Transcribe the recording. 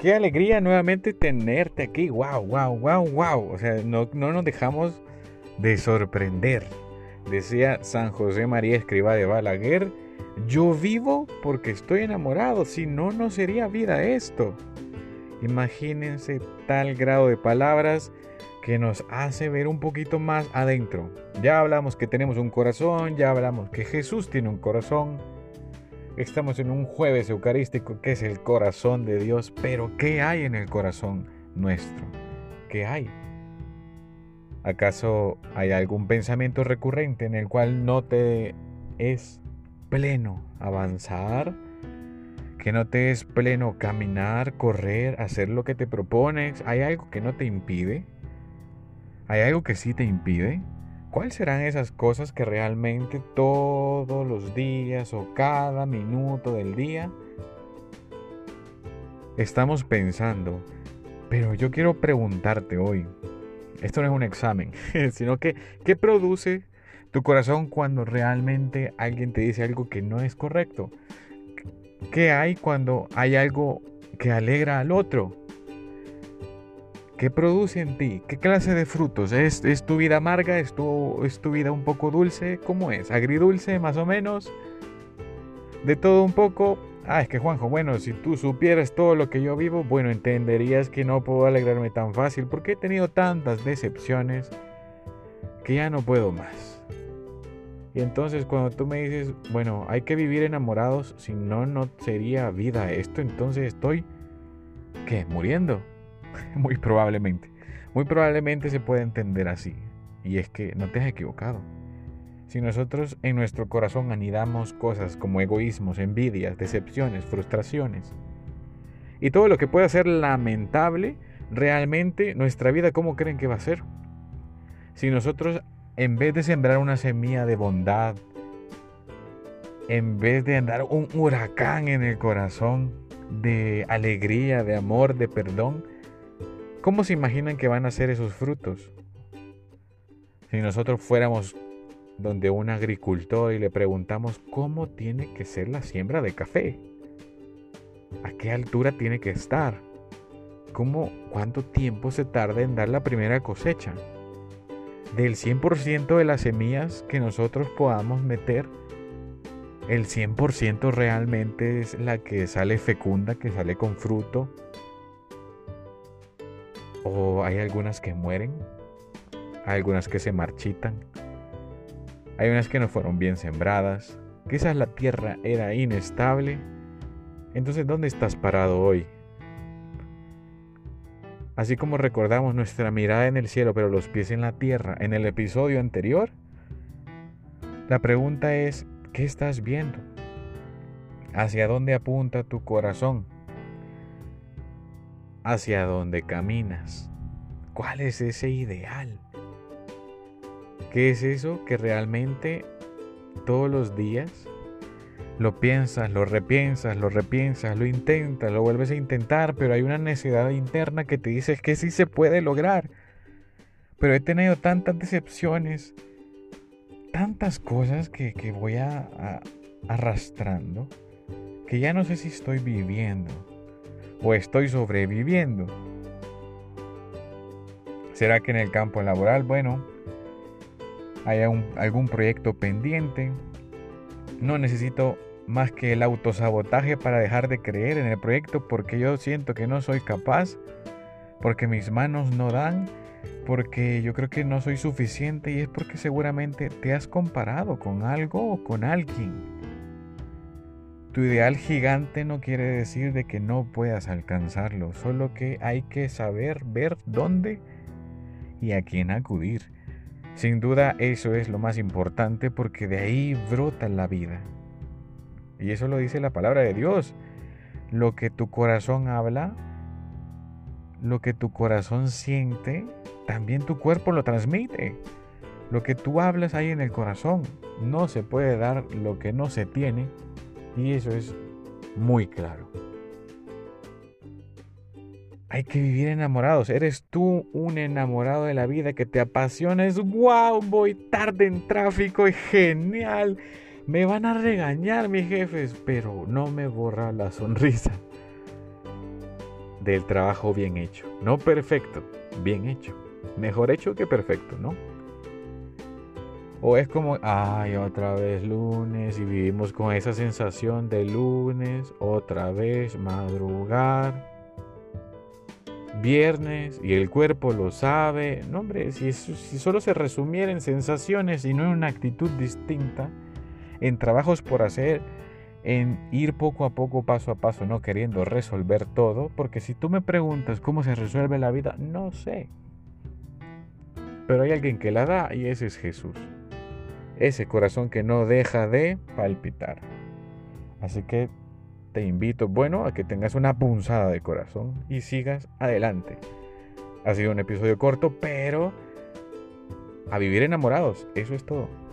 qué alegría nuevamente tenerte aquí. Wow, wow, wow, wow. O sea, no, no nos dejamos de sorprender. Decía San José María Escriba de Balaguer, yo vivo porque estoy enamorado, si no, no sería vida esto. Imagínense tal grado de palabras que nos hace ver un poquito más adentro. Ya hablamos que tenemos un corazón, ya hablamos que Jesús tiene un corazón. Estamos en un jueves eucarístico que es el corazón de Dios, pero ¿qué hay en el corazón nuestro? ¿Qué hay? ¿Acaso hay algún pensamiento recurrente en el cual no te es pleno avanzar? ¿Que no te es pleno caminar, correr, hacer lo que te propones? ¿Hay algo que no te impide? ¿Hay algo que sí te impide? ¿Cuáles serán esas cosas que realmente todos los días o cada minuto del día estamos pensando? Pero yo quiero preguntarte hoy, esto no es un examen, sino que ¿qué produce tu corazón cuando realmente alguien te dice algo que no es correcto? ¿Qué hay cuando hay algo que alegra al otro? ¿Qué produce en ti? ¿Qué clase de frutos? ¿Es, tu vida amarga? ¿Es tu, ¿Es tu vida un poco dulce? ¿Cómo es? ¿Agridulce más o menos? ¿De todo un poco? Ah, es que Juanjo, bueno, si tú supieras todo lo que yo vivo, bueno, entenderías que no puedo alegrarme tan fácil porque he tenido tantas decepciones que ya no puedo más. Y entonces cuando tú me dices, bueno, hay que vivir enamorados, si no, no sería vida esto, entonces estoy, ¿qué? ¿Muriendo? Muy probablemente. Muy probablemente se puede entender así. Y es que no te has equivocado. Si nosotros en nuestro corazón anidamos cosas como egoísmos, envidias, decepciones, frustraciones y todo lo que pueda ser lamentable, realmente nuestra vida, ¿cómo creen que va a ser? Si nosotros, en vez de sembrar una semilla de bondad, en vez de andar un huracán en el corazón de alegría, de amor, de perdón, ¿cómo se imaginan que van a ser esos frutos? Si nosotros fuéramos donde un agricultor y le preguntamos cómo tiene que ser la siembra de café. ¿A qué altura tiene que estar? ¿Cómo, ¿Cuánto tiempo se tarda en dar la primera cosecha? Del 100% de las semillas que nosotros podamos meter, el 100% realmente es la que sale fecunda, que sale con fruto. O hay algunas que mueren, hay algunas que se marchitan. Hay unas que no fueron bien sembradas. Quizás la tierra era inestable. Entonces, ¿dónde estás parado hoy? Así como recordamos nuestra mirada en el cielo, pero los pies en la tierra en el episodio anterior, la pregunta es, ¿qué estás viendo? ¿Hacia dónde apunta tu corazón? ¿Hacia dónde caminas? ¿Cuál es ese ideal? ¿Qué es eso que realmente todos los días lo piensas, lo repiensas, lo repiensas, lo intentas, lo vuelves a intentar, pero hay una necesidad interna que te dice que sí se puede lograr? Pero he tenido tantas decepciones, tantas cosas que, voy arrastrando, que ya no sé si estoy viviendo o estoy sobreviviendo. ¿Será que en el campo laboral, bueno, hay algún proyecto pendiente. No necesito más que el autosabotaje para dejar de creer en el proyecto porque yo siento que no soy capaz, porque mis manos no dan, porque yo creo que no soy suficiente y es porque seguramente te has comparado con algo o con alguien. Tu ideal gigante no quiere decir de que no puedas alcanzarlo, solo que hay que saber ver dónde y a quién acudir. Sin duda eso es lo más importante porque de ahí brota la vida. Y eso lo dice la palabra de Dios. Lo que tu corazón habla, lo que tu corazón siente, también tu cuerpo lo transmite. Lo que tú hablas ahí en el corazón. No se puede dar lo que no se tiene. Y eso es muy claro. Hay que vivir enamorados. Eres tú un enamorado de la vida que te apasiona. Es wow, voy tarde en tráfico, es genial. Me van a regañar mis jefes, pero no me borra la sonrisa. del trabajo bien hecho. No perfecto, bien hecho. Mejor hecho que perfecto, ¿no? O es como, ay, otra vez lunes y vivimos con esa sensación de lunes, otra vez madrugar, viernes y el cuerpo lo sabe. No, hombre, si, solo se resumiera en sensaciones y no en una actitud distinta, en trabajos por hacer, en ir poco a poco, paso a paso, no queriendo resolver todo, porque si tú me preguntas cómo se resuelve la vida, no sé. Pero hay alguien que la da y ese es Jesús. Ese corazón que no deja de palpitar. Así que te invito, bueno, a que tengas una punzada de corazón y sigas adelante. Ha sido un episodio corto, pero a vivir enamorados, eso es todo.